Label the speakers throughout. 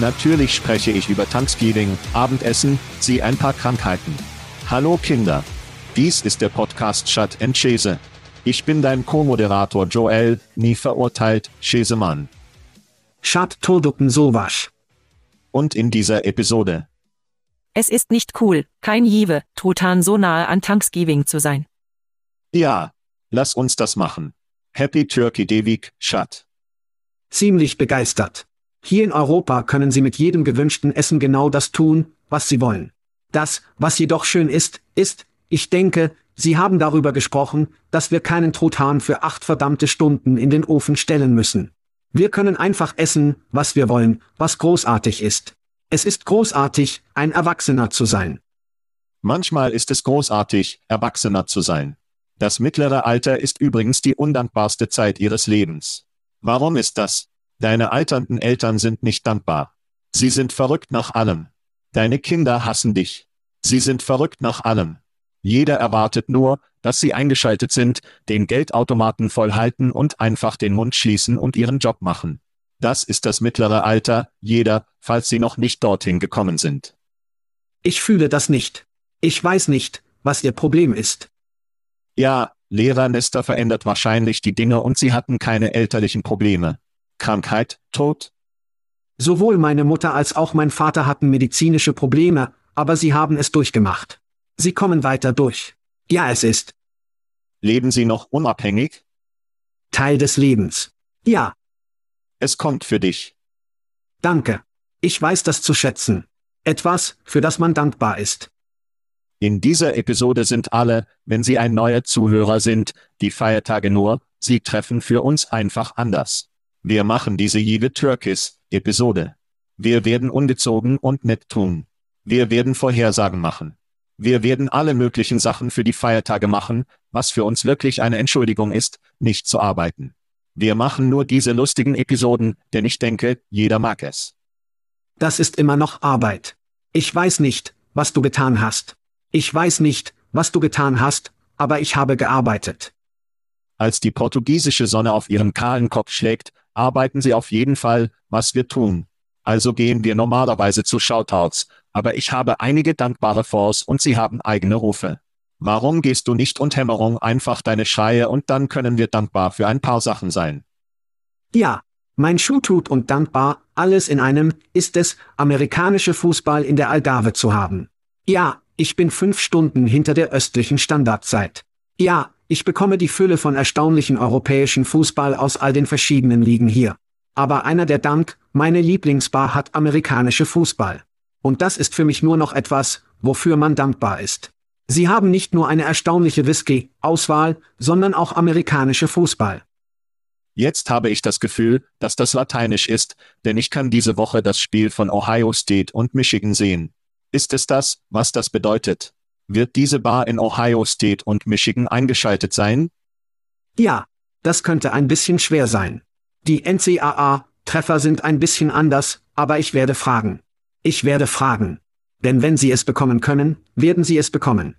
Speaker 1: Natürlich spreche ich über Thanksgiving, Abendessen, sie ein paar Krankheiten. Hallo Kinder. Dies ist der Podcast Chat and Chase. Ich bin dein Co-Moderator Joel, nie verurteilt, Chesemann.
Speaker 2: Schad Turducken sowas.
Speaker 1: Und in dieser Episode.
Speaker 3: Es ist nicht cool, kein Jive, Truthahn so nahe an Thanksgiving zu sein.
Speaker 1: Ja, lass uns das machen. Happy Turkey Devik, Schad.
Speaker 2: Ziemlich begeistert. Hier in Europa können Sie mit jedem gewünschten Essen genau das tun, was Sie wollen. Das, was jedoch schön ist, ist, ich denke, Sie haben darüber gesprochen, dass wir keinen Truthahn für acht verdammte Stunden in den Ofen stellen müssen. Wir können einfach essen, was wir wollen, was großartig ist. Es ist großartig, ein Erwachsener zu sein.
Speaker 1: Manchmal ist es großartig, Erwachsener zu sein. Das mittlere Alter ist übrigens die undankbarste Zeit ihres Lebens. Warum ist das? Deine alternden Eltern sind nicht dankbar. Sie sind verrückt nach allem. Deine Kinder hassen dich. Sie sind verrückt nach allem. Jeder erwartet nur, dass sie eingeschaltet sind, den Geldautomaten voll halten und einfach den Mund schließen und ihren Job machen. Das ist das mittlere Alter, jeder, falls sie noch nicht dorthin gekommen sind.
Speaker 2: Ich fühle das nicht. Ich weiß nicht, was ihr Problem ist.
Speaker 1: Ja, Lehrer Nester verändert wahrscheinlich die Dinge und sie hatten keine elterlichen Probleme. Krankheit, Tod?
Speaker 2: Sowohl meine Mutter als auch mein Vater hatten medizinische Probleme, aber sie haben es durchgemacht. Sie kommen weiter durch. Ja, es ist.
Speaker 1: Leben Sie noch unabhängig?
Speaker 2: Teil des Lebens. Ja.
Speaker 1: Es kommt für dich.
Speaker 2: Danke. Ich weiß das zu schätzen. Etwas, für das man dankbar ist.
Speaker 1: In dieser Episode sind alle, wenn Sie ein neuer Zuhörer sind, die Feiertage nur, sie treffen für uns einfach anders. Wir machen diese Jede Türkis Episode. Wir werden ungezogen und nett tun. Wir werden Vorhersagen machen. Wir werden alle möglichen Sachen für die Feiertage machen, was für uns wirklich eine Entschuldigung ist, nicht zu arbeiten. Wir machen nur diese lustigen Episoden, denn ich denke, jeder mag es.
Speaker 2: Das ist immer noch Arbeit. Ich weiß nicht, was du getan hast. Ich weiß nicht, was du getan hast, aber ich habe gearbeitet.
Speaker 1: Als die portugiesische Sonne auf ihren kahlen Kopf schlägt, arbeiten sie auf jeden Fall, was wir tun. Also gehen wir normalerweise zu Shoutouts, aber ich habe einige dankbare Fonds und sie haben eigene Rufe. Warum gehst du nicht und Hämmerung einfach deine Schreie und dann können wir dankbar für ein paar Sachen sein?
Speaker 2: Ja, mein Schuh tut und dankbar, Alles in einem ist es, amerikanische Fußball in der Algarve zu haben. Ja, ich bin fünf Stunden hinter der östlichen Standardzeit. Ja, ich bekomme die Fülle von erstaunlichen europäischen Fußball aus all den verschiedenen Ligen hier. Aber einer der Dank, meine Lieblingsbar hat amerikanische Fußball. Und das ist für mich nur noch etwas, wofür man dankbar ist. Sie haben nicht nur eine erstaunliche Whisky-Auswahl, sondern auch amerikanische Fußball.
Speaker 1: Jetzt habe ich das Gefühl, dass das lateinisch ist, denn ich kann diese Woche das Spiel von Ohio State und Michigan sehen. Ist es das, was das bedeutet? Wird diese Bar in Ohio State und Michigan eingeschaltet sein?
Speaker 2: Ja, das könnte ein bisschen schwer sein. Die NCAA-Treffer sind ein bisschen anders, aber ich werde fragen. Ich werde fragen. Denn wenn Sie es bekommen können, werden Sie es bekommen.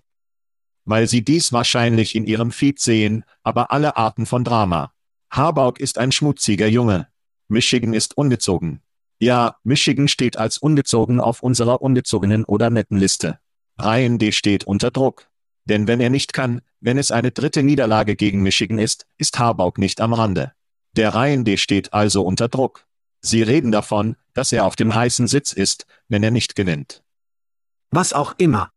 Speaker 1: Weil Sie dies wahrscheinlich in Ihrem Feed sehen, aber alle Arten von Drama. Harbaugh ist ein schmutziger Junge. Michigan ist ungezogen. Ja, Michigan steht als ungezogen auf unserer ungezogenen oder netten Liste. Ryan D. steht unter Druck. Denn wenn er nicht kann, wenn es eine dritte Niederlage gegen Michigan ist, ist Harbaugh nicht am Rande. Der Ryan D. steht also unter Druck. Sie reden davon, dass er auf dem heißen Sitz ist, wenn er nicht gewinnt.
Speaker 2: Was auch immer.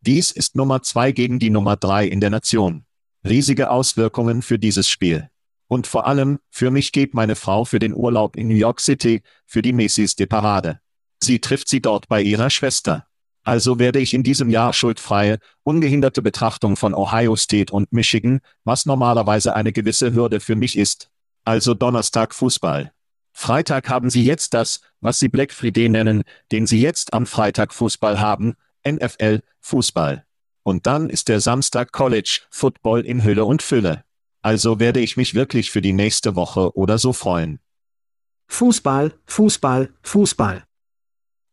Speaker 1: Dies ist Nummer zwei gegen die Nummer drei in der Nation. Riesige Auswirkungen für dieses Spiel. Und vor allem, für mich geht meine Frau für den Urlaub in New York City, für die Macy's de Parade. Sie trifft sie dort bei ihrer Schwester. Also werde ich in diesem Jahr schuldfreie, ungehinderte Betrachtung von Ohio State und Michigan, was normalerweise eine gewisse Hürde für mich ist. Also Donnerstag Fußball. Freitag haben sie jetzt das, was sie Black Friday nennen, den sie jetzt am Freitag Fußball haben, NFL, Fußball. Und dann ist der Samstag College, Football in Hülle und Fülle. Also werde ich mich wirklich für die nächste Woche oder so freuen.
Speaker 2: Fußball, Fußball, Fußball.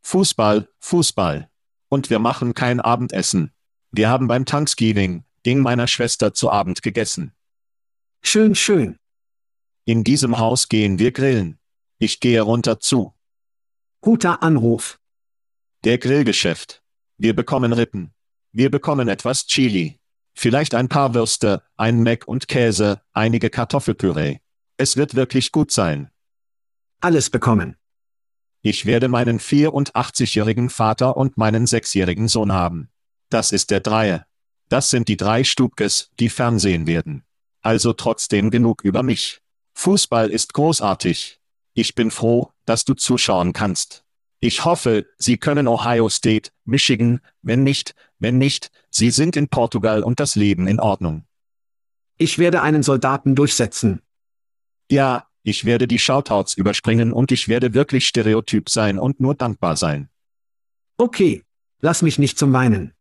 Speaker 1: Fußball, Fußball. Und wir machen kein Abendessen. Wir haben beim Thanksgiving, Ding meiner Schwester zu Abend gegessen.
Speaker 2: Schön, schön.
Speaker 1: In diesem Haus gehen wir grillen. Ich gehe runter zu.
Speaker 2: Guter Anruf.
Speaker 1: Der Grillgeschäft. Wir bekommen Rippen. Wir bekommen etwas Chili. Vielleicht ein paar Würste, ein Mac und Käse, einige Kartoffelpüree. Es wird wirklich gut sein.
Speaker 2: Alles bekommen.
Speaker 1: Ich werde meinen 84-jährigen Vater und meinen sechsjährigen Sohn haben. Das ist der Dreier. Das sind die drei Stubkes, die Fernsehen werden. Also trotzdem genug über mich. Fußball ist großartig. Ich bin froh, dass du zuschauen kannst. Ich hoffe, Sie können Ohio State, Michigan, wenn nicht, wenn nicht, Sie sind in Portugal und das Leben in Ordnung.
Speaker 2: Ich werde einen Soldaten durchsetzen.
Speaker 1: Ja, ich werde die Shoutouts überspringen und ich werde wirklich stereotyp sein und nur dankbar sein.
Speaker 2: Okay, lass mich nicht zum Weinen.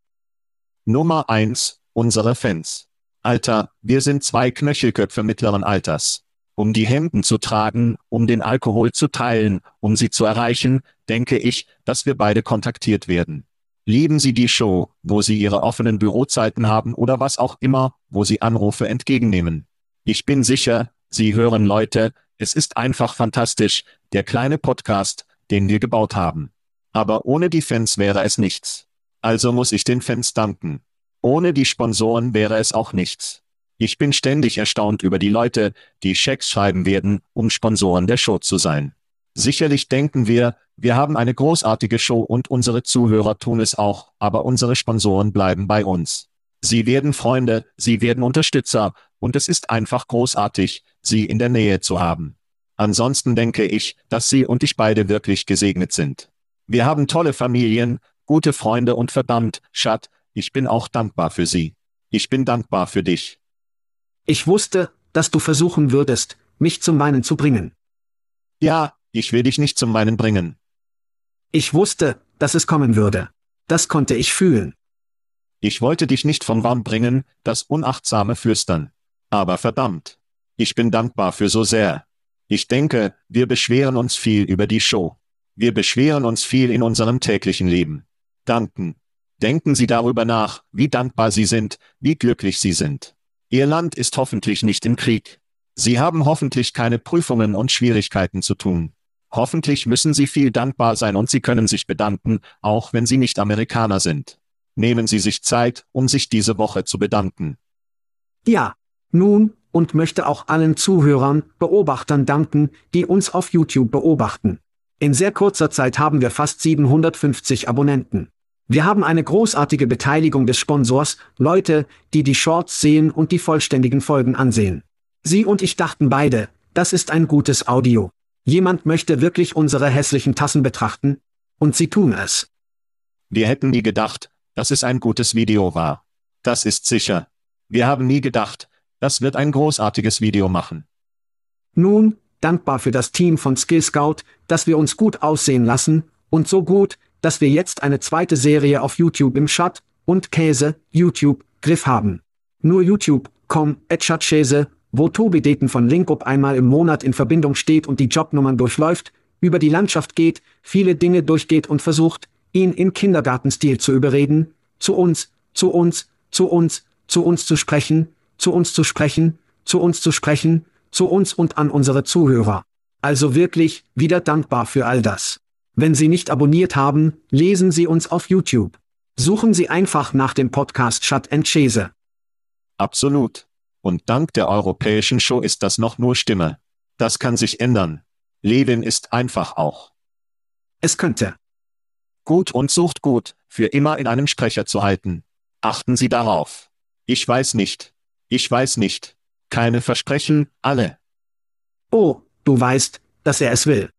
Speaker 1: Nummer eins, unsere Fans. Alter, wir sind zwei Knöchelköpfe mittleren Alters. Um die Hemden zu tragen, um den Alkohol zu teilen, um sie zu erreichen, denke ich, dass wir beide kontaktiert werden. Lieben Sie die Show, wo Sie Ihre offenen Bürozeiten haben oder was auch immer, wo Sie Anrufe entgegennehmen. Ich bin sicher, Sie hören Leute, es ist einfach fantastisch, der kleine Podcast, den wir gebaut haben. Aber ohne die Fans wäre es nichts. Also muss ich den Fans danken. Ohne die Sponsoren wäre es auch nichts. Ich bin ständig erstaunt über die Leute, die Schecks schreiben werden, um Sponsoren der Show zu sein. Sicherlich denken wir, wir haben eine großartige Show und unsere Zuhörer tun es auch, aber unsere Sponsoren bleiben bei uns. Sie werden Freunde, sie werden Unterstützer, und es ist einfach großartig, sie in der Nähe zu haben. Ansonsten denke ich, dass Sie und ich beide wirklich gesegnet sind. Wir haben tolle Familien, gute Freunde und verdammt, Schat, ich bin auch dankbar für Sie. Ich bin dankbar für dich.
Speaker 2: Ich wusste, dass du versuchen würdest, mich zum Weinen zu bringen.
Speaker 1: Ja, ich will dich nicht zum Weinen bringen.
Speaker 2: Ich wusste, dass es kommen würde. Das konnte ich fühlen.
Speaker 1: Ich wollte dich nicht vom Warm bringen, das unachtsame Flüstern. Aber verdammt. Ich bin dankbar für so sehr. Ich denke, wir beschweren uns viel über die Show. Wir beschweren uns viel in unserem täglichen Leben. Danken. Denken Sie darüber nach, wie dankbar Sie sind, wie glücklich Sie sind. Ihr Land ist hoffentlich nicht im Krieg. Sie haben hoffentlich keine Prüfungen und Schwierigkeiten zu tun. Hoffentlich müssen Sie viel dankbar sein und Sie können sich bedanken, auch wenn Sie nicht Amerikaner sind. Nehmen Sie sich Zeit, um sich diese Woche zu bedanken.
Speaker 2: Ja, nun, und möchte auch allen Zuhörern, Beobachtern danken, die uns auf YouTube beobachten. In sehr kurzer Zeit haben wir fast 750 Abonnenten. Wir haben eine großartige Beteiligung des Sponsors, Leute, die die Shorts sehen und die vollständigen Folgen ansehen. Sie und ich dachten beide, das ist ein gutes Audio. Jemand möchte wirklich unsere hässlichen Tassen betrachten? Und sie tun es.
Speaker 1: Wir hätten nie gedacht, dass es ein gutes Video war. Das ist sicher. Wir haben nie gedacht, das wird ein großartiges Video machen.
Speaker 2: Nun, dankbar für das Team von Skill Scout, dass wir uns gut aussehen lassen, und so gut, dass wir jetzt eine zweite Serie auf YouTube im Shot und Käse, YouTube, Griff haben. Nur YouTube, com, Käse, wo Tobi Deten von Linkup einmal im Monat in Verbindung steht und die Jobnummern durchläuft, über die Landschaft geht, viele Dinge durchgeht und versucht, ihn in Kindergartenstil zu überreden, zu uns, zu uns, zu uns, zu uns zu sprechen, zu uns zu sprechen, zu uns zu sprechen, zu uns und an unsere Zuhörer. Also wirklich, wieder dankbar für all das. Wenn Sie nicht abonniert haben, lesen Sie uns auf YouTube. Suchen Sie einfach nach dem Podcast Shut and Chase.
Speaker 1: Absolut. Und dank der europäischen Show ist das noch nur Stimme. Das kann sich ändern. Leben ist einfach auch.
Speaker 2: Es könnte.
Speaker 1: Gut und sucht gut, für immer in einem Sprecher zu halten. Achten Sie darauf. Ich weiß nicht. Ich weiß nicht. Keine Versprechen, alle.
Speaker 2: Oh, du weißt, dass er es will.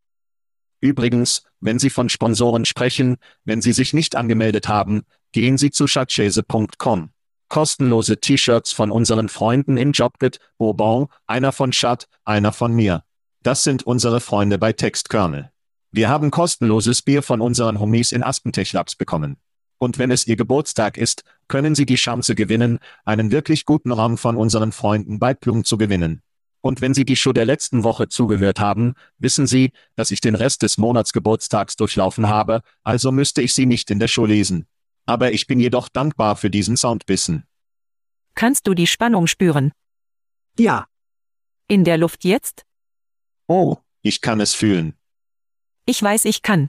Speaker 1: Übrigens, wenn Sie von Sponsoren sprechen, wenn Sie sich nicht angemeldet haben, gehen Sie zu schatzchese.com. Kostenlose T-Shirts von unseren Freunden in Jobit, Bourbon, einer von Schat, einer von mir. Das sind unsere Freunde bei Textkernel. Wir haben kostenloses Bier von unseren Homies in Aspentech Labs bekommen. Und wenn es Ihr Geburtstag ist, können Sie die Chance gewinnen, einen wirklich guten Raum von unseren Freunden bei Plum zu gewinnen. Und wenn Sie die Show der letzten Woche zugehört haben, wissen Sie, dass ich den Rest des Monats Geburtstags durchlaufen habe, also müsste ich sie nicht in der Show lesen. Aber ich bin jedoch dankbar für diesen Soundbissen.
Speaker 3: Kannst du die Spannung spüren?
Speaker 2: Ja,
Speaker 3: In der Luft jetzt?
Speaker 1: Oh, ich kann es fühlen.
Speaker 3: Ich weiß, ich kann.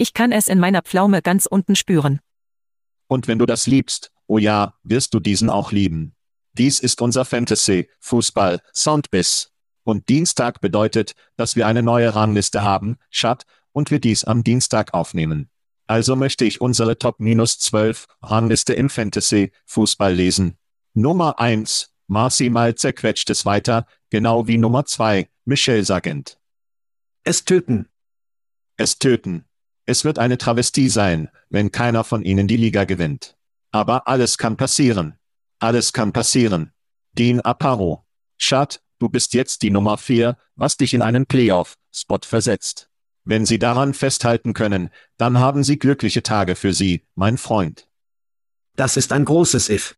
Speaker 3: Ich kann es in meiner Pflaume ganz unten spüren.
Speaker 1: Und wenn du das liebst, oh ja, wirst du diesen auch lieben. Dies ist unser Fantasy, Fußball, Soundbiss. Und Dienstag bedeutet, dass wir eine neue Rangliste haben, Chat, und wir dies am Dienstag aufnehmen. Also möchte ich unsere Top-12 Rangliste im Fantasy, Fußball lesen. Nummer 1, Marcy mal zerquetscht es weiter, genau wie Nummer 2, Michelle Sargent.
Speaker 2: es töten.
Speaker 1: Es töten. Es wird eine Travestie sein, wenn keiner von ihnen die Liga gewinnt. Aber alles kann passieren. Alles kann passieren. Dean Aparo. Schad, du bist jetzt die Nummer 4, was dich in einen Playoff-Spot versetzt. Wenn Sie daran festhalten können, dann haben Sie glückliche Tage für Sie, mein Freund.
Speaker 2: Das ist ein großes If.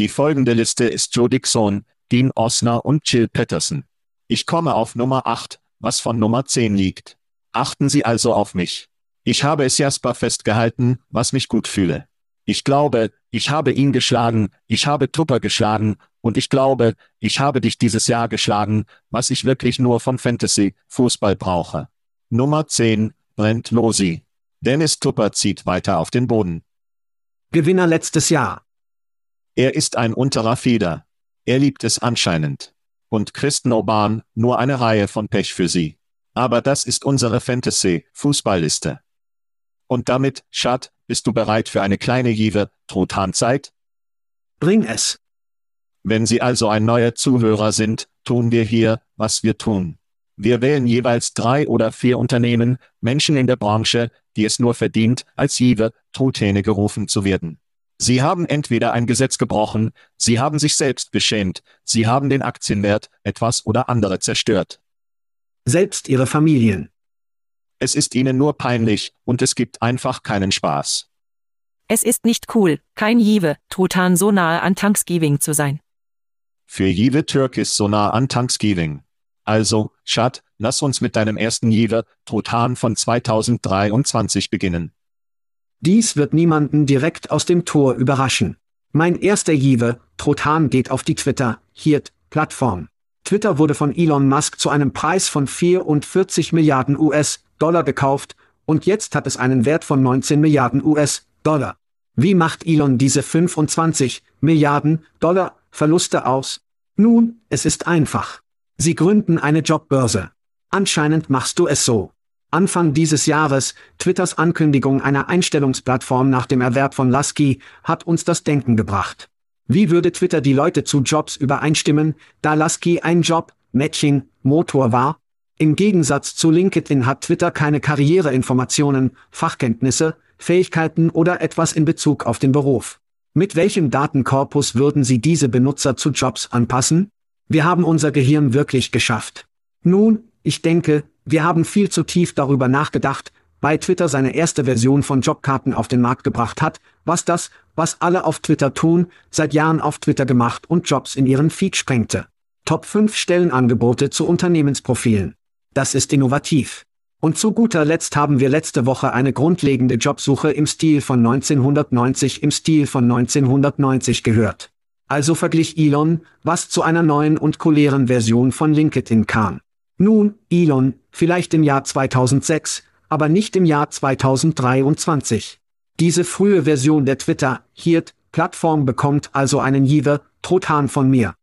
Speaker 1: Die folgende Liste ist Joe Dixon, Dean Osner und Jill Patterson. Ich komme auf Nummer 8, was von Nummer 10 liegt. Achten Sie also auf mich. Ich habe es Jasper festgehalten, was mich gut fühle. Ich glaube, ich habe ihn geschlagen, ich habe Tupper geschlagen, und ich glaube, ich habe dich dieses Jahr geschlagen, was ich wirklich nur von Fantasy, Fußball brauche. Nummer 10, Brent Losi. Dennis Tupper zieht weiter auf den Boden.
Speaker 2: Gewinner letztes Jahr.
Speaker 1: Er ist ein unterer Feder. Er liebt es anscheinend. Und Kristen Oban, nur eine Reihe von Pech für sie. Aber das ist unsere Fantasy-Fußballliste. Und damit, Schad, bist du bereit für eine kleine Jive, Truthahn-Zeit?
Speaker 2: Bring es.
Speaker 1: Wenn Sie also ein neuer Zuhörer sind, tun wir hier, was wir tun. Wir wählen jeweils drei oder vier Unternehmen, Menschen in der Branche, die es nur verdient, als Jive, Truthähne gerufen zu werden. Sie haben entweder ein Gesetz gebrochen, sie haben sich selbst beschämt, sie haben den Aktienwert, etwas oder andere zerstört.
Speaker 2: Selbst ihre Familien.
Speaker 1: Es ist ihnen nur peinlich, und es gibt einfach keinen Spaß.
Speaker 3: Es ist nicht cool, kein Jive, Truthahn so nahe an Thanksgiving zu sein.
Speaker 1: Für Jive Türk ist so nah an Thanksgiving. Also, Schad, lass uns mit deinem ersten Jive, Truthahn von 2023 beginnen.
Speaker 2: Dies wird niemanden direkt aus dem Tor überraschen. Mein erster Jive, Trothan geht auf die Twitter, Hirt, Plattform. Twitter wurde von Elon Musk zu einem Preis von 44 Milliarden US-Dollar gekauft, und jetzt hat es einen Wert von 19 Milliarden US-Dollar. Wie macht Elon diese 25 Milliarden Dollar Verluste aus? Nun, es ist einfach. Sie gründen eine Jobbörse. Anscheinend machst du es so. Anfang dieses Jahres, Twitters Ankündigung einer Einstellungsplattform nach dem Erwerb von Lasky, hat uns das Denken gebracht. Wie würde Twitter die Leute zu Jobs übereinstimmen, da Lasky ein Job, Mädchen, Motor war? Im Gegensatz zu LinkedIn hat Twitter keine Karriereinformationen, Fachkenntnisse, Fähigkeiten oder etwas in Bezug auf den Beruf. Mit welchem Datenkorpus würden Sie diese Benutzer zu Jobs anpassen? Wir haben unser Gehirn wirklich geschafft. Nun, ich denke, wir haben viel zu tief darüber nachgedacht, weil Twitter seine erste Version von Jobkarten auf den Markt gebracht hat, was das, was alle auf Twitter tun, seit Jahren auf Twitter gemacht und Jobs in ihren Feed sprengte. Top 5 Stellenangebote zu Unternehmensprofilen. Das ist innovativ. Und zu guter Letzt haben wir letzte Woche eine grundlegende Jobsuche im Stil von 1990 im Stil von 1990 gehört. Also verglich Elon, was zu einer neuen und cooleren Version von LinkedIn kam. Nun, Elon, vielleicht im Jahr 2006, aber nicht im Jahr 2023. Diese frühe Version der Twitter, Hirt, Plattform bekommt also einen Jive, Trotan von mir.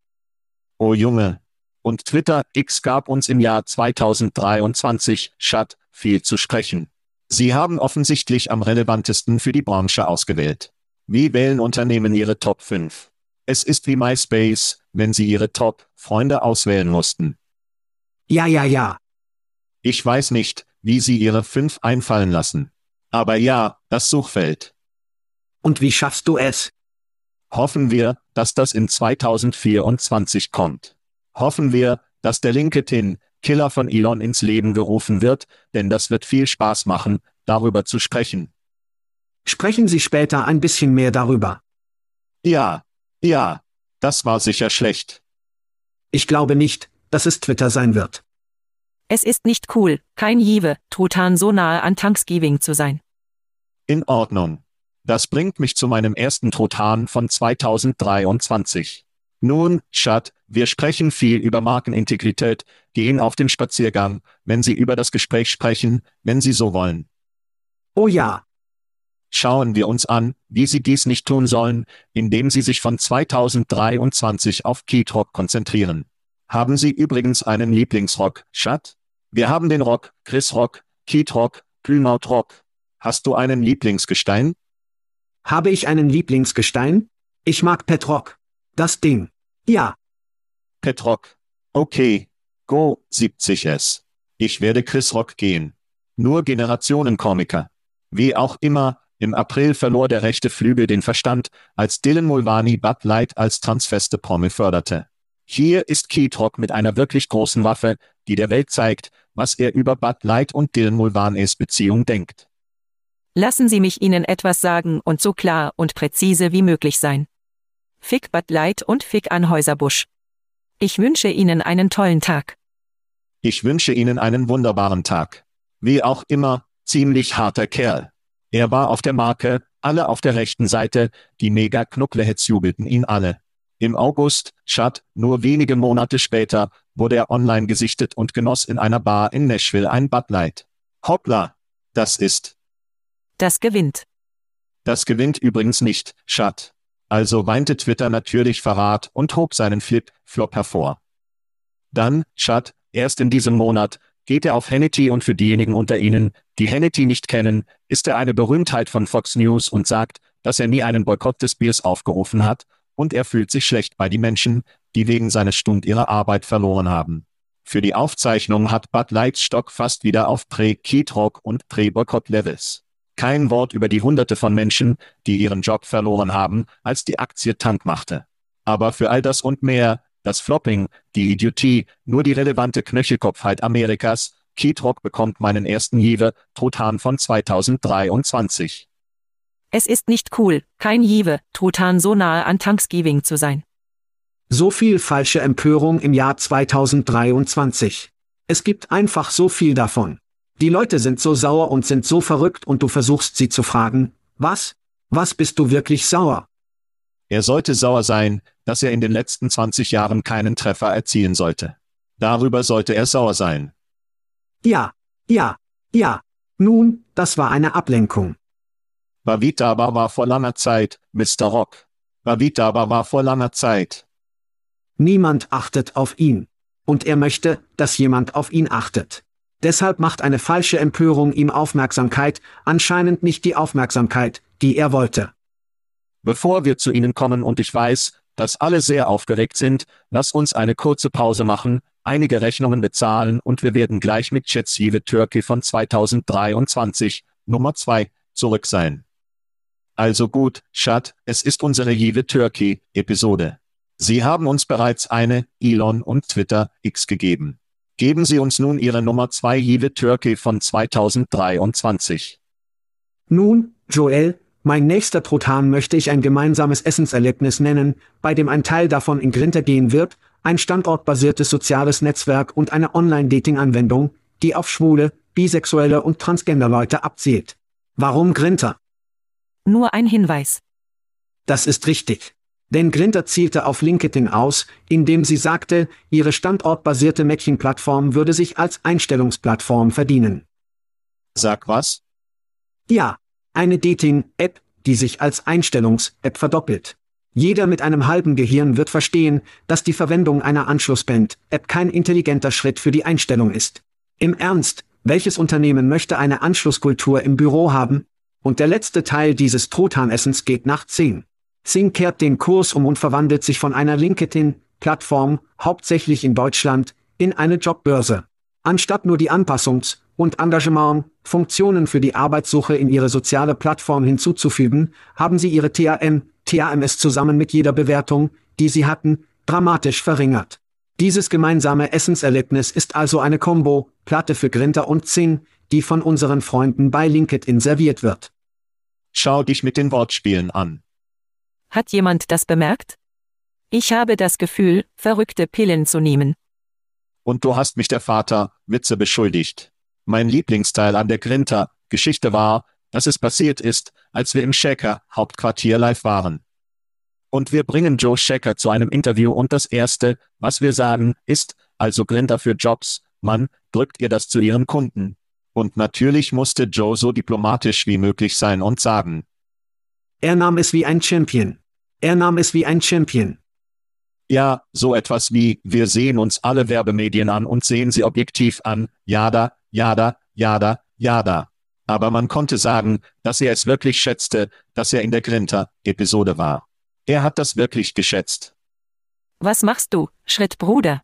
Speaker 1: Oh Junge. Und Twitter X gab uns im Jahr 2023, Chat, viel zu sprechen. Sie haben offensichtlich am relevantesten für die Branche ausgewählt. Wie wählen Unternehmen ihre Top 5? Es ist wie MySpace, wenn sie ihre Top-Freunde auswählen mussten.
Speaker 2: Ja, ja, ja.
Speaker 1: Ich weiß nicht, wie sie ihre 5 einfallen lassen. Aber ja, das Suchfeld.
Speaker 2: Und wie schaffst du es?
Speaker 1: Hoffen wir, dass das in 2024 kommt. Hoffen wir, dass der LinkedIn Killer von Elon ins Leben gerufen wird, denn das wird viel Spaß machen, darüber zu sprechen.
Speaker 2: Sprechen Sie später ein bisschen mehr darüber.
Speaker 1: Ja, ja, das war sicher schlecht.
Speaker 2: Ich glaube nicht, dass es Twitter sein wird.
Speaker 3: Es ist nicht cool, kein Jive, Truthahn so nahe an Thanksgiving zu sein.
Speaker 1: In Ordnung. Das bringt mich zu meinem ersten Truthahn von 2023. Nun, Schat, wir sprechen viel über Markenintegrität, gehen auf den Spaziergang, wenn Sie über das Gespräch sprechen, wenn Sie so wollen.
Speaker 2: Oh ja.
Speaker 1: Schauen wir uns an, wie Sie dies nicht tun sollen, indem Sie sich von 2023 auf Keytalk konzentrieren. Haben Sie übrigens einen Lieblingsrock, Schat? Wir haben den Rock, Chris Rock, Keith Rock, Plymouth Rock. Hast du einen Lieblingsgestein?
Speaker 2: Habe ich einen Lieblingsgestein? Ich mag Petrock. Das Ding. Ja.
Speaker 1: Petrock. Okay. Go, 70s. Ich werde Chris Rock gehen. Nur Generationenkomiker. Wie auch immer, im April verlor der rechte Flügel den Verstand, als Dylan Mulvaney Bud Light als transfeste Promi förderte. Hier ist Keytalk mit einer wirklich großen Waffe, die der Welt zeigt, was er über Bud Light und Dylan Mulvaney's Beziehung denkt.
Speaker 3: Lassen Sie mich Ihnen etwas sagen und so klar und präzise wie möglich sein. Fick Bud Light und Fick Anhäuser-Busch. Ich wünsche Ihnen einen tollen Tag.
Speaker 1: Ich wünsche Ihnen einen wunderbaren Tag. Wie auch immer, ziemlich harter Kerl. Er war auf der Marke, alle auf der rechten Seite, die mega Knuckleheads jubelten ihn alle. Im August, Chad, nur wenige Monate später, wurde er online gesichtet und genoss in einer Bar in Nashville ein Bud Light. Hoppla! Das ist.
Speaker 3: Das gewinnt.
Speaker 1: Das gewinnt übrigens nicht, Chad. Also weinte Twitter natürlich Verrat und hob seinen Flip-Flop hervor. Dann, Chad, erst in diesem Monat, geht er auf Hannity und für diejenigen unter Ihnen, die Hannity nicht kennen, ist er eine Berühmtheit von Fox News und sagt, dass er nie einen Boykott des Biers aufgerufen hat, und er fühlt sich schlecht bei die Menschen, die wegen seines Stund ihre Arbeit verloren haben. Für die Aufzeichnung hat Bud Lights Stock fast wieder auf Prä-Keatrock und Prä-Boykott-Levels. Kein Wort über die Hunderte von Menschen, die ihren Job verloren haben, als die Aktie Tank machte. Aber für all das und mehr, das Flopping, die Idiotie, nur die relevante Knöchelkopfheit Amerikas, Keatrock bekommt meinen ersten Jewe, Truthahn von 2023.
Speaker 3: Es ist nicht cool, kein Jive, Truthahn so nahe an Thanksgiving zu sein.
Speaker 2: So viel falsche Empörung im Jahr 2023. Es gibt einfach so viel davon. Die Leute sind so sauer und sind so verrückt und du versuchst sie zu fragen, was? Was bist du wirklich sauer?
Speaker 1: Er sollte sauer sein, dass er in den letzten 20 Jahren keinen Treffer erzielen sollte. Darüber sollte er sauer sein.
Speaker 2: Ja, ja, ja. Nun, das war eine Ablenkung.
Speaker 1: Bavitaba war vor langer Zeit, Mr. Rock. Bavitaba war vor langer Zeit.
Speaker 2: Niemand achtet auf ihn. Und er möchte, dass jemand auf ihn achtet. Deshalb macht eine falsche Empörung ihm Aufmerksamkeit, anscheinend nicht die Aufmerksamkeit, die er wollte.
Speaker 1: Bevor wir zu Ihnen kommen und ich weiß, dass alle sehr aufgeregt sind, lass uns eine kurze Pause machen, einige Rechnungen bezahlen und wir werden gleich mit Chetsive Turkey von 2023, Nummer 2, zurück sein. Also gut, Schat, es ist unsere Jive Turkey Episode. Sie haben uns bereits eine, Elon und Twitter, X gegeben. Geben Sie uns nun Ihre Nummer 2 Jive Turkey von 2023.
Speaker 2: Nun, Joel, mein nächster Truthahn möchte ich ein gemeinsames Essenserlebnis nennen, bei dem ein Teil davon in Grinter gehen wird, ein standortbasiertes soziales Netzwerk und eine Online-Dating-Anwendung, die auf schwule, bisexuelle und transgender Leute abzielt. Warum Grinter?
Speaker 3: Nur ein Hinweis.
Speaker 2: Das ist richtig. Denn Grinter zielte auf LinkedIn aus, indem sie sagte, ihre standortbasierte Mädchenplattform würde sich als Einstellungsplattform verdienen.
Speaker 1: Sag was?
Speaker 2: Ja, eine Dating-App, die sich als Einstellungs-App verdoppelt. Jeder mit einem halben Gehirn wird verstehen, dass die Verwendung einer Anschlussband-App kein intelligenter Schritt für die Einstellung ist. Im Ernst, welches Unternehmen möchte eine Anschlusskultur im Büro haben? Und der letzte Teil dieses Trothanessens geht nach 10. Sing kehrt den Kurs um und verwandelt sich von einer LinkedIn-Plattform, hauptsächlich in Deutschland, in eine Jobbörse. Anstatt nur die Anpassungs- und Engagement-Funktionen für die Arbeitssuche in ihre soziale Plattform hinzuzufügen, haben sie ihre TAM, TAMS zusammen mit jeder Bewertung, die sie hatten, dramatisch verringert. Dieses gemeinsame Essenserlebnis ist also eine Combo, Platte für Grinter und Zing, die von unseren Freunden bei LinkedIn serviert wird.
Speaker 1: Schau dich mit den Wortspielen an.
Speaker 3: Hat jemand das bemerkt? Ich habe das Gefühl, verrückte Pillen zu nehmen.
Speaker 1: Und du hast mich der Vater, Witze beschuldigt. Mein Lieblingsteil an der Grinter-Geschichte war, dass es passiert ist, als wir im Shaker Hauptquartier live waren. Und wir bringen Joe Shaker zu einem Interview und das erste, was wir sagen, ist, also Grinter für Jobs, Mann, drückt ihr das zu ihren Kunden. Und natürlich musste Joe so diplomatisch wie möglich sein und sagen.
Speaker 2: Er nahm es wie ein Champion. Er nahm es wie ein Champion.
Speaker 1: Ja, so etwas wie, wir sehen uns alle Werbemedien an und sehen sie objektiv an, jada, jada, jada, jada. Aber man konnte sagen, dass er es wirklich schätzte, dass er in der Grinter-Episode war. Er hat das wirklich geschätzt.
Speaker 3: Was machst du, Schrittbruder?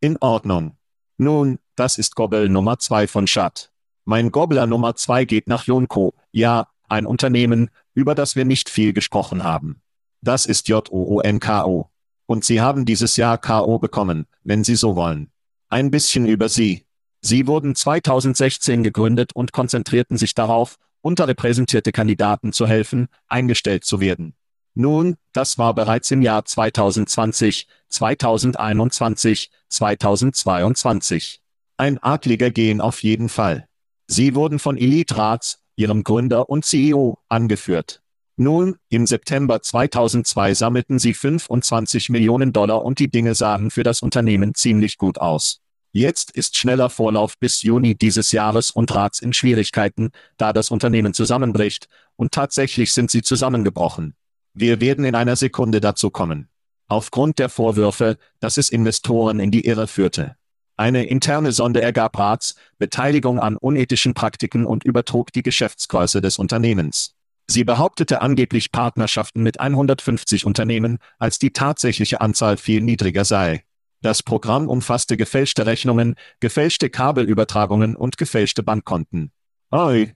Speaker 1: In Ordnung. Nun, das ist Gobbel Nummer zwei von Schad. Mein Gobbler Nummer zwei geht nach Jonko, ja, ein Unternehmen, über das wir nicht viel gesprochen haben. Das ist J-O-O-N-K-O. Und Sie haben dieses Jahr K.O. bekommen, wenn Sie so wollen. Ein bisschen über Sie. Sie wurden 2016 gegründet und konzentrierten sich darauf, unterrepräsentierte Kandidaten zu helfen, eingestellt zu werden. Nun, das war bereits im Jahr 2020, 2021, 2022. Ein adliger Gehen auf jeden Fall. Sie wurden von Elite Rats, ihrem Gründer und CEO, angeführt. Nun, im September 2002 sammelten sie 25 Millionen Dollar und die Dinge sahen für das Unternehmen ziemlich gut aus. Jetzt ist schneller Vorlauf bis Juni dieses Jahres und Rats in Schwierigkeiten, da das Unternehmen zusammenbricht, und tatsächlich sind sie zusammengebrochen. Wir werden in einer Sekunde dazu kommen. Aufgrund der Vorwürfe, dass es Investoren in die Irre führte. Eine interne Sonde ergab Rats Beteiligung an unethischen Praktiken und übertrug die Geschäftsgröße des Unternehmens. Sie behauptete angeblich Partnerschaften mit 150 Unternehmen, als die tatsächliche Anzahl viel niedriger sei. Das Programm umfasste gefälschte Rechnungen, gefälschte Kabelübertragungen und gefälschte Bankkonten. Oi.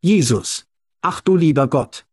Speaker 2: Jesus. Ach du lieber Gott.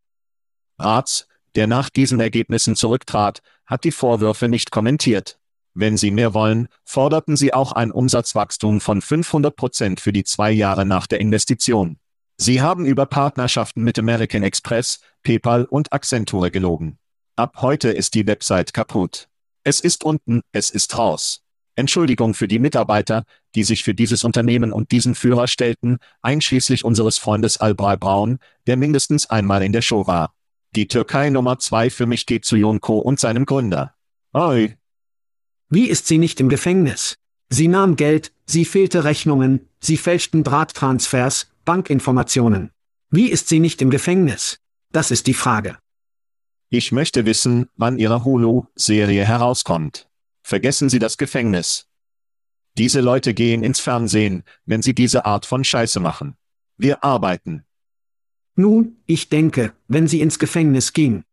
Speaker 1: Arzt, der nach diesen Ergebnissen zurücktrat, hat die Vorwürfe nicht kommentiert. Wenn Sie mehr wollen, forderten Sie auch ein Umsatzwachstum von 500 Prozent für die zwei Jahre nach der Investition. Sie haben über Partnerschaften mit American Express, PayPal und Accenture gelogen. Ab heute ist die Website kaputt. Es ist unten, es ist raus. Entschuldigung für die Mitarbeiter, die sich für dieses Unternehmen und diesen Führer stellten, einschließlich unseres Freundes Albray Braun, der mindestens einmal in der Show war. Die Türkei Nummer zwei für mich geht zu Jonko und seinem Gründer. Oi.
Speaker 2: Wie ist sie nicht im Gefängnis? Sie nahm Geld, sie fehlte Rechnungen, sie fälschten Drahttransfers, Bankinformationen. Wie ist sie nicht im Gefängnis? Das ist die Frage.
Speaker 1: Ich möchte wissen, wann Ihre Hulu-Serie herauskommt. Vergessen Sie das Gefängnis. Diese Leute gehen ins Fernsehen, wenn sie diese Art von Scheiße machen. Wir arbeiten.
Speaker 2: Nun, ich denke, wenn sie ins Gefängnis ging.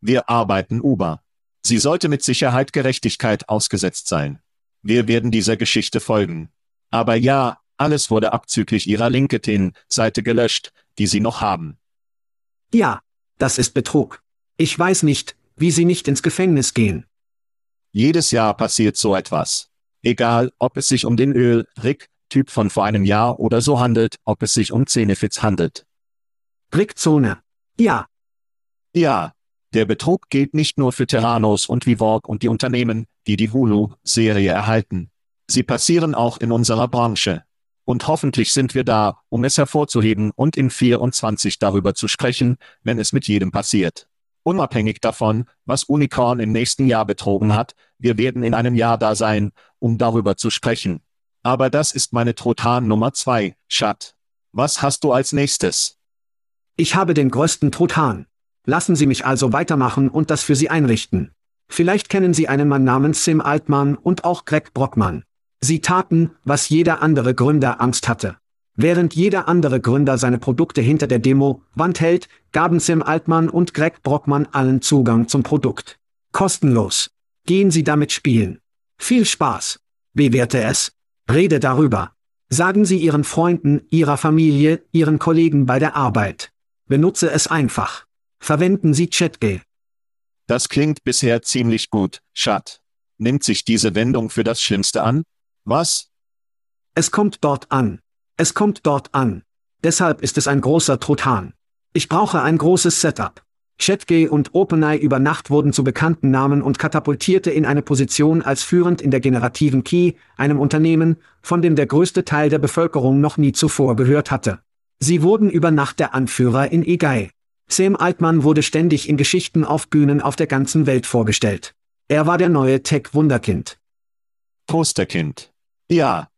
Speaker 1: Wir arbeiten Uber. Sie sollte mit Sicherheit Gerechtigkeit ausgesetzt sein. Wir werden dieser Geschichte folgen. Aber ja, alles wurde abzüglich ihrer LinkedIn-Seite gelöscht, die sie noch haben.
Speaker 2: Ja, das ist Betrug. Ich weiß nicht, wie sie nicht ins Gefängnis gehen.
Speaker 1: Jedes Jahr passiert so etwas. Egal, ob es sich um den Öl-Rick-Typ von vor einem Jahr oder so handelt, ob es sich um Zenefits handelt.
Speaker 2: Brickzone. Ja.
Speaker 1: Ja. Der Betrug gilt nicht nur für Terranos und Vivorg und die Unternehmen, die die Hulu-Serie erhalten. Sie passieren auch in unserer Branche. Und hoffentlich sind wir da, um es hervorzuheben und in 24 darüber zu sprechen, wenn es mit jedem passiert. Unabhängig davon, was Unicorn im nächsten Jahr betrogen hat, wir werden in einem Jahr da sein, um darüber zu sprechen. Aber das ist meine Trotan Nummer zwei, Schat. Was hast du als nächstes?
Speaker 2: Ich habe den größten Trotan. Lassen Sie mich also weitermachen und das für Sie einrichten. Vielleicht kennen Sie einen Mann namens Sim Altman und auch Greg Brockman. Sie taten, was jeder andere Gründer Angst hatte. Während jeder andere Gründer seine Produkte hinter der Demo-Wand hält, gaben Sim Altman und Greg Brockman allen Zugang zum Produkt. Kostenlos. Gehen Sie damit spielen. Viel Spaß. Bewerte es. Rede darüber. Sagen Sie Ihren Freunden, Ihrer Familie, Ihren Kollegen bei der Arbeit. Benutze es einfach. Verwenden Sie ChatG.
Speaker 1: Das klingt bisher ziemlich gut, Schat. Nimmt sich diese Wendung für das Schlimmste an? Was?
Speaker 2: Es kommt dort an. Es kommt dort an. Deshalb ist es ein großer Truthahn. Ich brauche ein großes Setup. ChatG und OpenAI über Nacht wurden zu bekannten Namen und katapultierte in eine Position als führend in der generativen Key, einem Unternehmen, von dem der größte Teil der Bevölkerung noch nie zuvor gehört hatte. Sie wurden über Nacht der Anführer in EGAI. Sam Altman wurde ständig in Geschichten auf Bühnen auf der ganzen Welt vorgestellt. Er war der neue Tech-Wunderkind.
Speaker 1: Posterkind. Ja,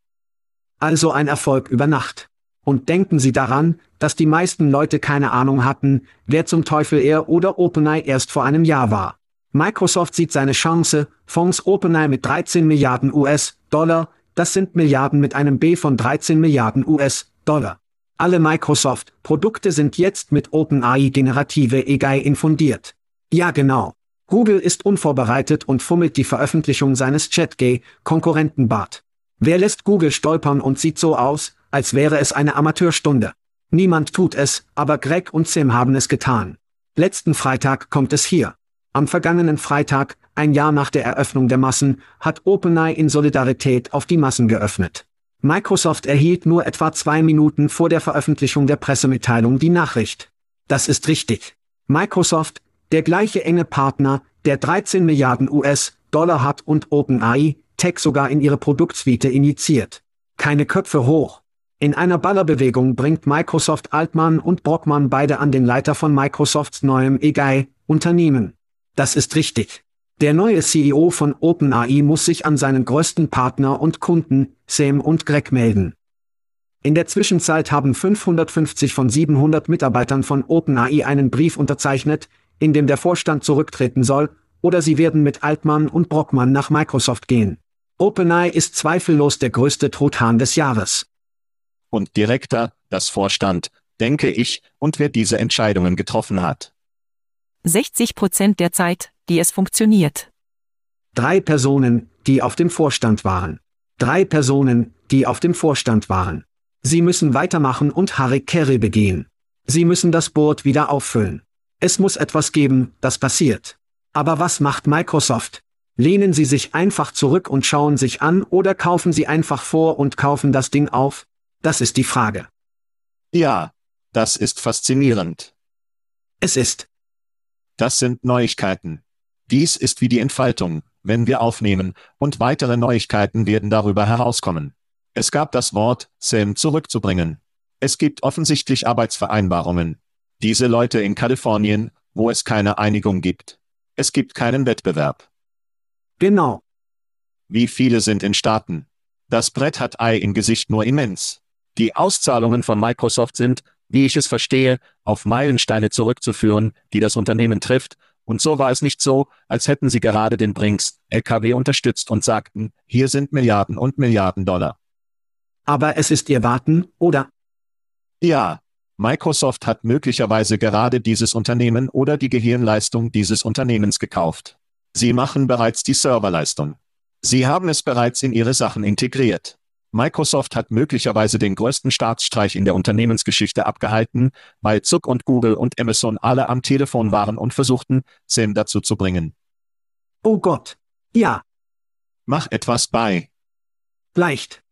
Speaker 2: also ein Erfolg über Nacht. Und denken Sie daran, dass die meisten Leute keine Ahnung hatten, wer zum Teufel er oder OpenAI erst vor einem Jahr war. Microsoft sieht seine Chance, Fonds OpenAI mit 13 Milliarden US-Dollar, das sind Milliarden mit einem B von 13 Milliarden US-Dollar. Alle Microsoft-Produkte sind jetzt mit OpenAI generative AI infundiert. Ja genau. Google ist unvorbereitet und fummelt die Veröffentlichung seines ChatG-Konkurrenten Bart. Wer lässt Google stolpern und sieht so aus, als wäre es eine Amateurstunde? Niemand tut es, aber Greg und Sim haben es getan. Letzten Freitag kommt es hier. Am vergangenen Freitag, ein Jahr nach der Eröffnung der Massen, hat OpenAI in Solidarität auf die Massen geöffnet. Microsoft erhielt nur etwa zwei Minuten vor der Veröffentlichung der Pressemitteilung die Nachricht. Das ist richtig. Microsoft, der gleiche enge Partner, der 13 Milliarden US-Dollar hat und OpenAI, Tech sogar in ihre Produktsuite initiiert. Keine Köpfe hoch. In einer Ballerbewegung bringt Microsoft Altman und Brockmann beide an den Leiter von Microsofts neuem EGI-Unternehmen. Das ist richtig. Der neue CEO von OpenAI muss sich an seinen größten Partner und Kunden, Sam und Greg, melden. In der Zwischenzeit haben 550 von 700 Mitarbeitern von OpenAI einen Brief unterzeichnet, in dem der Vorstand zurücktreten soll, oder sie werden mit Altman und Brockmann nach Microsoft gehen. OpenAI ist zweifellos der größte Truthahn des Jahres.
Speaker 1: Und Direktor, das Vorstand, denke ich, und wer diese Entscheidungen getroffen hat.
Speaker 3: 60 Prozent der Zeit, die es funktioniert.
Speaker 2: Drei Personen, die auf dem Vorstand waren. Drei Personen, die auf dem Vorstand waren. Sie müssen weitermachen und Harry Carey begehen. Sie müssen das Board wieder auffüllen. Es muss etwas geben, das passiert. Aber was macht Microsoft? Lehnen Sie sich einfach zurück und schauen sich an oder kaufen Sie einfach vor und kaufen das Ding auf? Das ist die Frage.
Speaker 1: Ja, das ist faszinierend.
Speaker 2: Es ist.
Speaker 1: Das sind Neuigkeiten. Dies ist wie die Entfaltung, wenn wir aufnehmen, und weitere Neuigkeiten werden darüber herauskommen. Es gab das Wort, Sam zurückzubringen. Es gibt offensichtlich Arbeitsvereinbarungen. Diese Leute in Kalifornien, wo es keine Einigung gibt. Es gibt keinen Wettbewerb.
Speaker 2: Genau.
Speaker 1: Wie viele sind in Staaten? Das Brett hat Ei im Gesicht nur immens. Die Auszahlungen von Microsoft sind, wie ich es verstehe, auf Meilensteine zurückzuführen, die das Unternehmen trifft, Und so war es nicht so, als hätten sie gerade den Brinks LKW unterstützt und sagten, hier sind Milliarden und Milliarden Dollar.
Speaker 2: Aber es ist ihr Warten, oder?
Speaker 1: Ja, Microsoft hat möglicherweise gerade dieses Unternehmen oder die Gehirnleistung dieses Unternehmens gekauft. Sie machen bereits die Serverleistung. Sie haben es bereits in ihre Sachen integriert. Microsoft hat möglicherweise den größten Staatsstreich in der Unternehmensgeschichte abgehalten, weil Zuck und Google und Amazon alle am Telefon waren und versuchten, Sam dazu zu bringen.
Speaker 2: Oh Gott. Ja.
Speaker 1: Mach etwas bei.
Speaker 2: Leicht.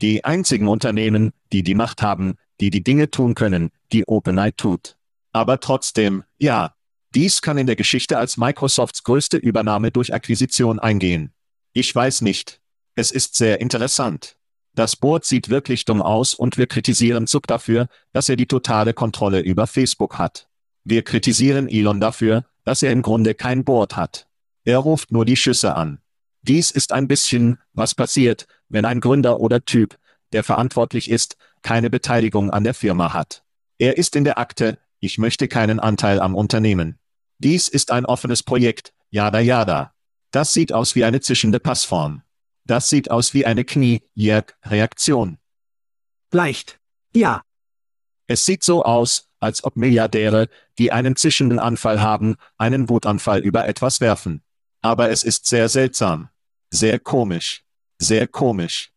Speaker 1: Die einzigen Unternehmen, die die Macht haben, die die Dinge tun können, die OpenAI tut. Aber trotzdem, ja. Dies kann in der Geschichte als Microsofts größte Übernahme durch Akquisition eingehen. Ich weiß nicht. Es ist sehr interessant. Das Board sieht wirklich dumm aus und wir kritisieren Zuck dafür, dass er die totale Kontrolle über Facebook hat. Wir kritisieren Elon dafür, dass er im Grunde kein Board hat. Er ruft nur die Schüsse an. Dies ist ein bisschen, was passiert, wenn ein Gründer oder Typ, der verantwortlich ist, keine Beteiligung an der Firma hat. Er ist in der Akte, ich möchte keinen Anteil am Unternehmen. Dies ist ein offenes Projekt, jada jada. Das sieht aus wie eine zischende Passform. Das sieht aus wie eine Knie-Jerk-Reaktion.
Speaker 2: Leicht. Ja.
Speaker 1: Es sieht so aus, als ob Milliardäre, die einen zischenden Anfall haben, einen Wutanfall über etwas werfen. Aber es ist sehr seltsam. Sehr komisch. Sehr komisch.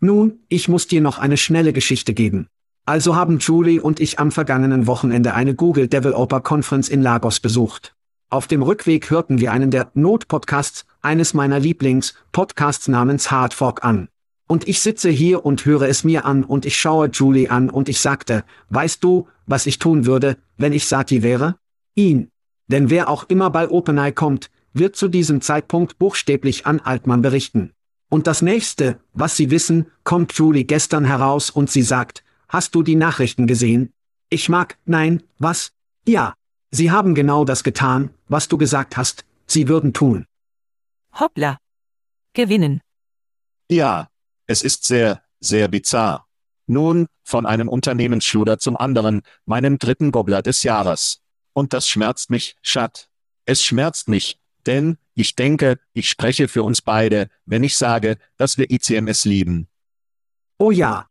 Speaker 2: Nun, ich muss dir noch eine schnelle Geschichte geben. Also haben Julie und ich am vergangenen Wochenende eine Google Developer Conference in Lagos besucht. Auf dem Rückweg hörten wir einen der Not-Podcasts, eines meiner Lieblings-Podcasts namens Hard Fork an. Und ich sitze hier und höre es mir an und ich schaue Julie an und ich sagte, weißt du, was ich tun würde, wenn ich Sati wäre? Ihn. Denn wer auch immer bei OpenAI kommt, wird zu diesem Zeitpunkt buchstäblich an Altmann berichten. Und das nächste, was Sie wissen, kommt Julie gestern heraus und sie sagt, hast du die Nachrichten gesehen? Ich mag, nein, was? Ja, Sie haben genau das getan, was du gesagt hast, sie würden tun.
Speaker 3: Hoppla. Gewinnen.
Speaker 1: Ja, es ist sehr, sehr bizarr. Nun, von einem Unternehmensschluder zum anderen, meinem dritten Gobbler des Jahres. Und das schmerzt mich, Schat. Es schmerzt mich, denn, ich denke, ich spreche für uns beide, wenn ich sage, dass wir ICMS lieben.
Speaker 2: Oh ja.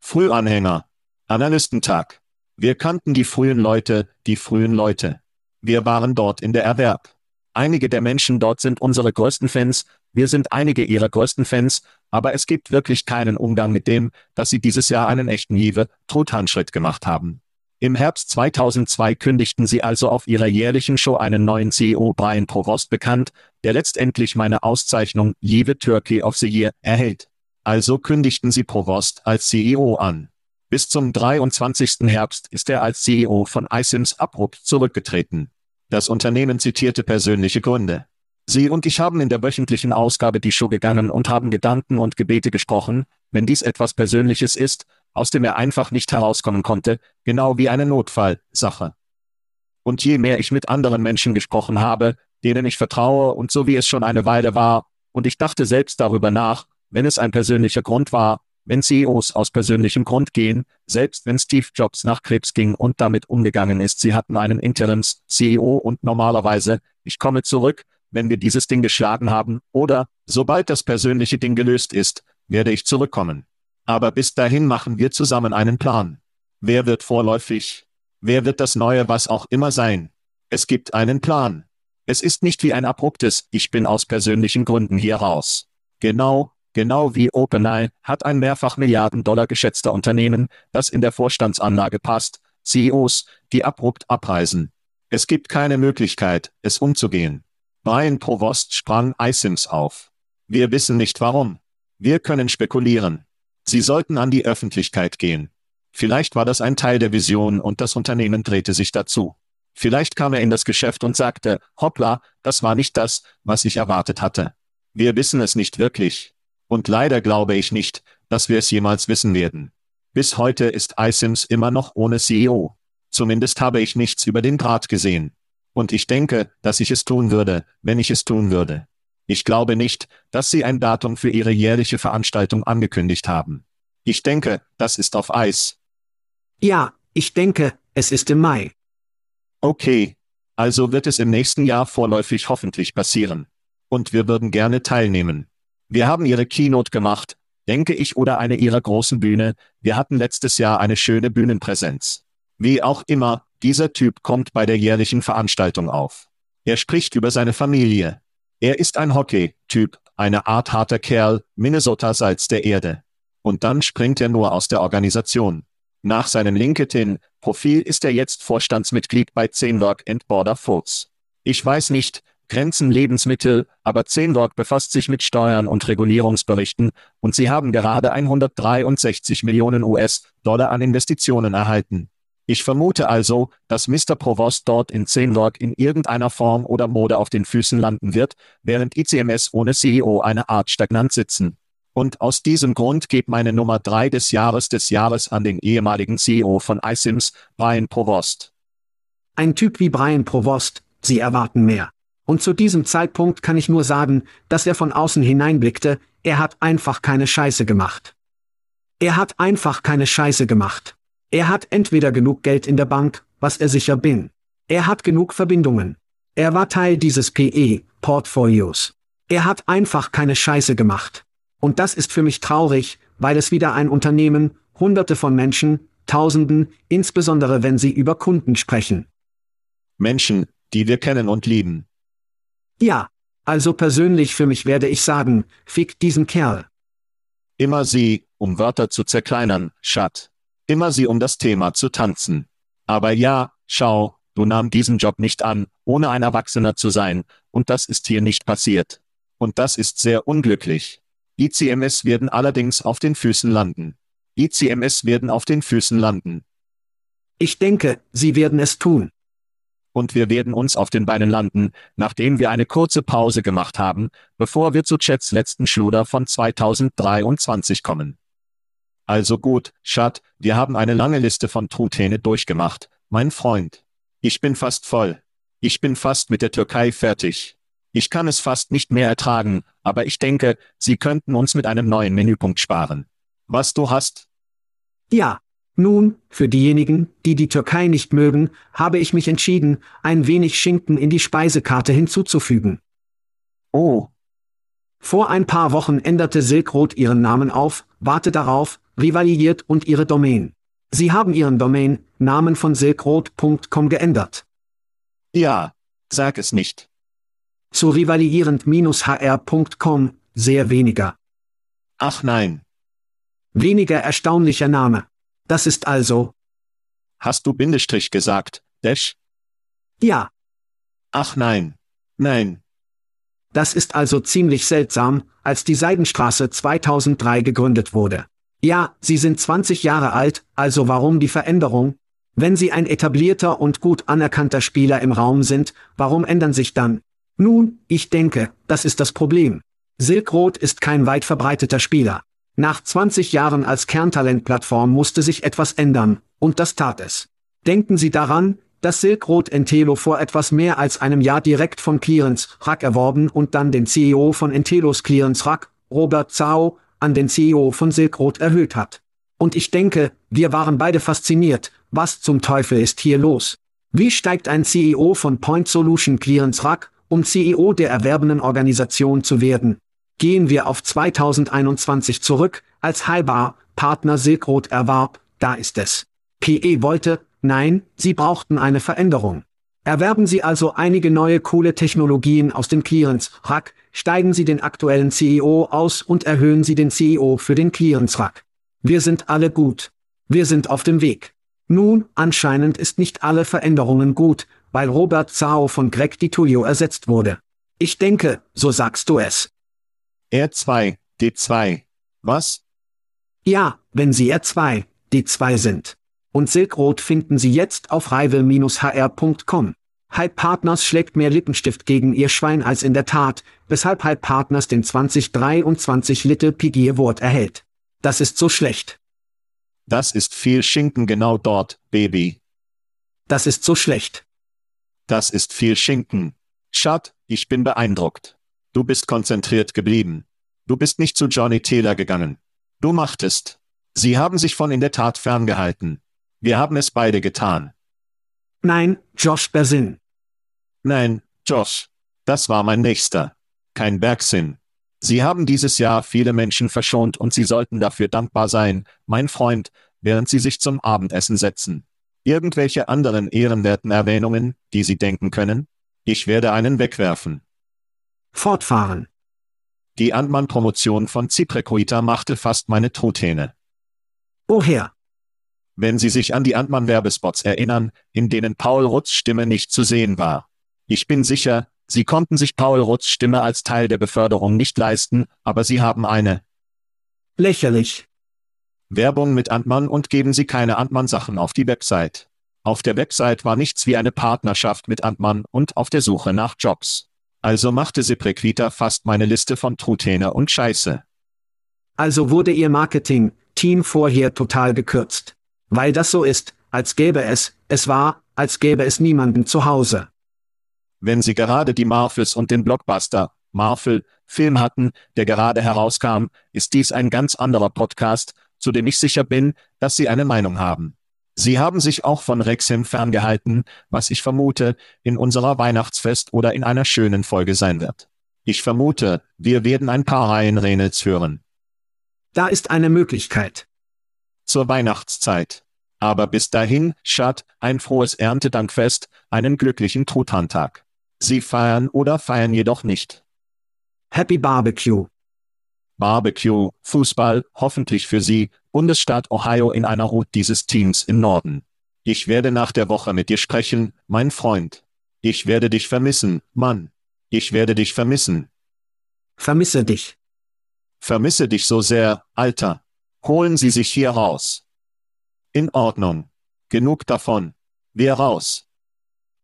Speaker 1: Frühanhänger. Analystentag. Wir kannten die frühen Leute, die frühen Leute. Wir waren dort in der Erwerb. Einige der Menschen dort sind unsere größten Fans, wir sind einige ihrer größten Fans, aber es gibt wirklich keinen Umgang mit dem, dass sie dieses Jahr einen echten Jive, Trothandschritt gemacht haben. Im Herbst 2002 kündigten sie also auf ihrer jährlichen Show einen neuen CEO Brian Provost bekannt, der letztendlich meine Auszeichnung Jive Turkey of the Year erhält. Also kündigten sie Provost als CEO an. Bis zum 23. Herbst ist er als CEO von iSims abrupt zurückgetreten. Das Unternehmen zitierte persönliche Gründe. Sie und ich haben in der wöchentlichen Ausgabe die Show gegangen und haben Gedanken und Gebete gesprochen, wenn dies etwas Persönliches ist, aus dem er einfach nicht herauskommen konnte, genau wie eine Notfallsache. Und je mehr ich mit anderen Menschen gesprochen habe, denen ich vertraue und so wie es schon eine Weile war, und ich dachte selbst darüber nach, wenn es ein persönlicher Grund war, wenn CEOs aus persönlichem Grund gehen, selbst wenn Steve Jobs nach Krebs ging und damit umgegangen ist, sie hatten einen Interims-CEO und normalerweise, ich komme zurück, wenn wir dieses Ding geschlagen haben, oder, sobald das persönliche Ding gelöst ist, werde ich zurückkommen. Aber bis dahin machen wir zusammen einen Plan. Wer wird vorläufig? Wer wird das Neue was auch immer sein? Es gibt einen Plan. Es ist nicht wie ein abruptes, ich bin aus persönlichen Gründen hier raus. Genau, Genau wie OpenAI hat ein mehrfach Milliarden Dollar geschätzter Unternehmen, das in der Vorstandsanlage passt, CEOs, die abrupt abreisen. Es gibt keine Möglichkeit, es umzugehen. Brian Provost sprang iSims auf. Wir wissen nicht warum. Wir können spekulieren. Sie sollten an die Öffentlichkeit gehen. Vielleicht war das ein Teil der Vision und das Unternehmen drehte sich dazu. Vielleicht kam er in das Geschäft und sagte, hoppla, das war nicht das, was ich erwartet hatte. Wir wissen es nicht wirklich. Und leider glaube ich nicht, dass wir es jemals wissen werden. Bis heute ist iSims immer noch ohne CEO. Zumindest habe ich nichts über den Grad gesehen. Und ich denke, dass ich es tun würde, wenn ich es tun würde. Ich glaube nicht, dass sie ein Datum für ihre jährliche Veranstaltung angekündigt haben. Ich denke, das ist auf Eis.
Speaker 2: Ja, ich denke, es ist im Mai.
Speaker 1: Okay. Also wird es im nächsten Jahr vorläufig hoffentlich passieren. Und wir würden gerne teilnehmen. Wir haben Ihre Keynote gemacht, denke ich, oder eine Ihrer großen Bühne. Wir hatten letztes Jahr eine schöne Bühnenpräsenz. Wie auch immer, dieser Typ kommt bei der jährlichen Veranstaltung auf. Er spricht über seine Familie. Er ist ein Hockey-Typ, eine Art harter Kerl, Minnesota Salz der Erde. Und dann springt er nur aus der Organisation. Nach seinem LinkedIn-Profil ist er jetzt Vorstandsmitglied bei 10 Work and Border Foods. Ich weiß nicht, Grenzen Lebensmittel, aber 10 Work befasst sich mit Steuern und Regulierungsberichten, und sie haben gerade 163 Millionen US-Dollar an Investitionen erhalten. Ich vermute also, dass Mr. Provost dort in 10 Work in irgendeiner Form oder Mode auf den Füßen landen wird, während ICMS ohne CEO eine Art stagnant sitzen. Und aus diesem Grund geht meine Nummer 3 des Jahres des Jahres an den ehemaligen CEO von iSims, Brian Provost.
Speaker 2: Ein Typ wie Brian Provost, Sie erwarten mehr. Und zu diesem Zeitpunkt kann ich nur sagen, dass er von außen hineinblickte, er hat einfach keine Scheiße gemacht. Er hat einfach keine Scheiße gemacht. Er hat entweder genug Geld in der Bank, was er sicher bin. Er hat genug Verbindungen. Er war Teil dieses PE-Portfolios. Er hat einfach keine Scheiße gemacht. Und das ist für mich traurig, weil es wieder ein Unternehmen, Hunderte von Menschen, Tausenden, insbesondere wenn sie über Kunden sprechen.
Speaker 1: Menschen, die wir kennen und lieben.
Speaker 2: Ja, also persönlich für mich werde ich sagen, fick diesen Kerl.
Speaker 1: Immer sie, um Wörter zu zerkleinern, Schat. Immer sie, um das Thema zu tanzen. Aber ja, schau, du nahm diesen Job nicht an, ohne ein Erwachsener zu sein, und das ist hier nicht passiert. Und das ist sehr unglücklich. ICMS werden allerdings auf den Füßen landen. ICMS werden auf den Füßen landen.
Speaker 2: Ich denke, sie werden es tun
Speaker 1: und wir werden uns auf den Beinen landen, nachdem wir eine kurze Pause gemacht haben, bevor wir zu Chats letzten Schluder von 2023 kommen. Also gut, Schat, wir haben eine lange Liste von Truthähne durchgemacht, mein Freund. Ich bin fast voll. Ich bin fast mit der Türkei fertig. Ich kann es fast nicht mehr ertragen, aber ich denke, Sie könnten uns mit einem neuen Menüpunkt sparen. Was du hast?
Speaker 2: Ja, nun, für diejenigen, die die Türkei nicht mögen, habe ich mich entschieden, ein wenig Schinken in die Speisekarte hinzuzufügen.
Speaker 1: Oh.
Speaker 2: Vor ein paar Wochen änderte Silk Road ihren Namen auf, warte darauf, rivalisiert und ihre Domain. Sie haben ihren Domain, Namen von silkroad.com geändert.
Speaker 1: Ja, sag es nicht.
Speaker 2: Zu rivalierend-hr.com, sehr weniger.
Speaker 1: Ach nein.
Speaker 2: Weniger erstaunlicher Name. Das ist also.
Speaker 1: Hast du Bindestrich gesagt, Dash?
Speaker 2: Ja.
Speaker 1: Ach nein. Nein.
Speaker 2: Das ist also ziemlich seltsam, als die Seidenstraße 2003 gegründet wurde. Ja, sie sind 20 Jahre alt, also warum die Veränderung? Wenn sie ein etablierter und gut anerkannter Spieler im Raum sind, warum ändern sich dann? Nun, ich denke, das ist das Problem. Silk Road ist kein weit verbreiteter Spieler. Nach 20 Jahren als Kerntalentplattform musste sich etwas ändern, und das tat es. Denken Sie daran, dass Silk Road Entelo vor etwas mehr als einem Jahr direkt von Clearance Rack erworben und dann den CEO von Entelos Clearance Rack, Robert Zhao, an den CEO von Silk Road erhöht hat. Und ich denke, wir waren beide fasziniert, was zum Teufel ist hier los? Wie steigt ein CEO von Point Solution Clearance Rack, um CEO der erwerbenden Organisation zu werden? Gehen wir auf 2021 zurück, als Halbar Partner Silk Road erwarb, da ist es. PE wollte, nein, sie brauchten eine Veränderung. Erwerben Sie also einige neue coole Technologien aus dem Clearance-Rack, steigen Sie den aktuellen CEO aus und erhöhen Sie den CEO für den Clearance-Rack. Wir sind alle gut. Wir sind auf dem Weg. Nun, anscheinend ist nicht alle Veränderungen gut, weil Robert Zhao von Greg DiTullio ersetzt wurde. Ich denke, so sagst du es.
Speaker 1: R2, D2. Was?
Speaker 2: Ja, wenn Sie R2, D2 sind. Und Silk Road finden Sie jetzt auf rival-hr.com. Hype Partners schlägt mehr Lippenstift gegen ihr Schwein als in der Tat, weshalb Hype Partners den 2023 Little Piggy Award erhält. Das ist so schlecht.
Speaker 1: Das ist viel Schinken genau dort, Baby.
Speaker 2: Das ist so schlecht.
Speaker 1: Das ist viel Schinken. Schat, ich bin beeindruckt. Du bist konzentriert geblieben. Du bist nicht zu Johnny Taylor gegangen. Du machtest. Sie haben sich von in der Tat ferngehalten. Wir haben es beide getan.
Speaker 2: Nein, Josh Bersin.
Speaker 1: Nein, Josh. Das war mein nächster. Kein Bergsinn. Sie haben dieses Jahr viele Menschen verschont und Sie sollten dafür dankbar sein, mein Freund, während Sie sich zum Abendessen setzen. Irgendwelche anderen ehrenwerten Erwähnungen, die Sie denken können? Ich werde einen wegwerfen.
Speaker 2: Fortfahren.
Speaker 1: Die Antmann-Promotion von Ziprecoita machte fast meine Truthähne.
Speaker 2: O Herr,
Speaker 1: Wenn Sie sich an die Antmann-Werbespots erinnern, in denen Paul Rutz Stimme nicht zu sehen war. Ich bin sicher, Sie konnten sich Paul Rutz Stimme als Teil der Beförderung nicht leisten, aber Sie haben eine
Speaker 2: lächerlich.
Speaker 1: Werbung mit Antmann und geben Sie keine Antmann-Sachen auf die Website. Auf der Website war nichts wie eine Partnerschaft mit Antmann und auf der Suche nach Jobs. Also machte Seprequita fast meine Liste von Truthähne und Scheiße.
Speaker 2: Also wurde Ihr Marketing-Team vorher total gekürzt. Weil das so ist, als gäbe es, es war, als gäbe es niemanden zu Hause.
Speaker 1: Wenn Sie gerade die Marvels und den Blockbuster, Marvel, Film hatten, der gerade herauskam, ist dies ein ganz anderer Podcast, zu dem ich sicher bin, dass Sie eine Meinung haben. Sie haben sich auch von Rexham ferngehalten, was ich vermute, in unserer Weihnachtsfest oder in einer schönen Folge sein wird. Ich vermute, wir werden ein paar Reihen Renels hören.
Speaker 2: Da ist eine Möglichkeit.
Speaker 1: Zur Weihnachtszeit. Aber bis dahin, Schat, ein frohes Erntedankfest, einen glücklichen Truthahntag. Sie feiern oder feiern jedoch nicht.
Speaker 2: Happy Barbecue.
Speaker 1: Barbecue, Fußball, hoffentlich für Sie, Bundesstaat Ohio in einer Hut dieses Teams im Norden. Ich werde nach der Woche mit dir sprechen, mein Freund. Ich werde dich vermissen, Mann. Ich werde dich vermissen.
Speaker 2: Vermisse dich.
Speaker 1: Vermisse dich so sehr, Alter. Holen Sie sich hier raus. In Ordnung. Genug davon. Wir raus.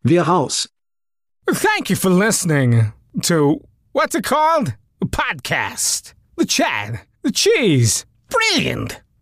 Speaker 2: Wir raus.
Speaker 4: Thank you for listening to what's it called? A podcast. The chat. The cheese. Brilliant.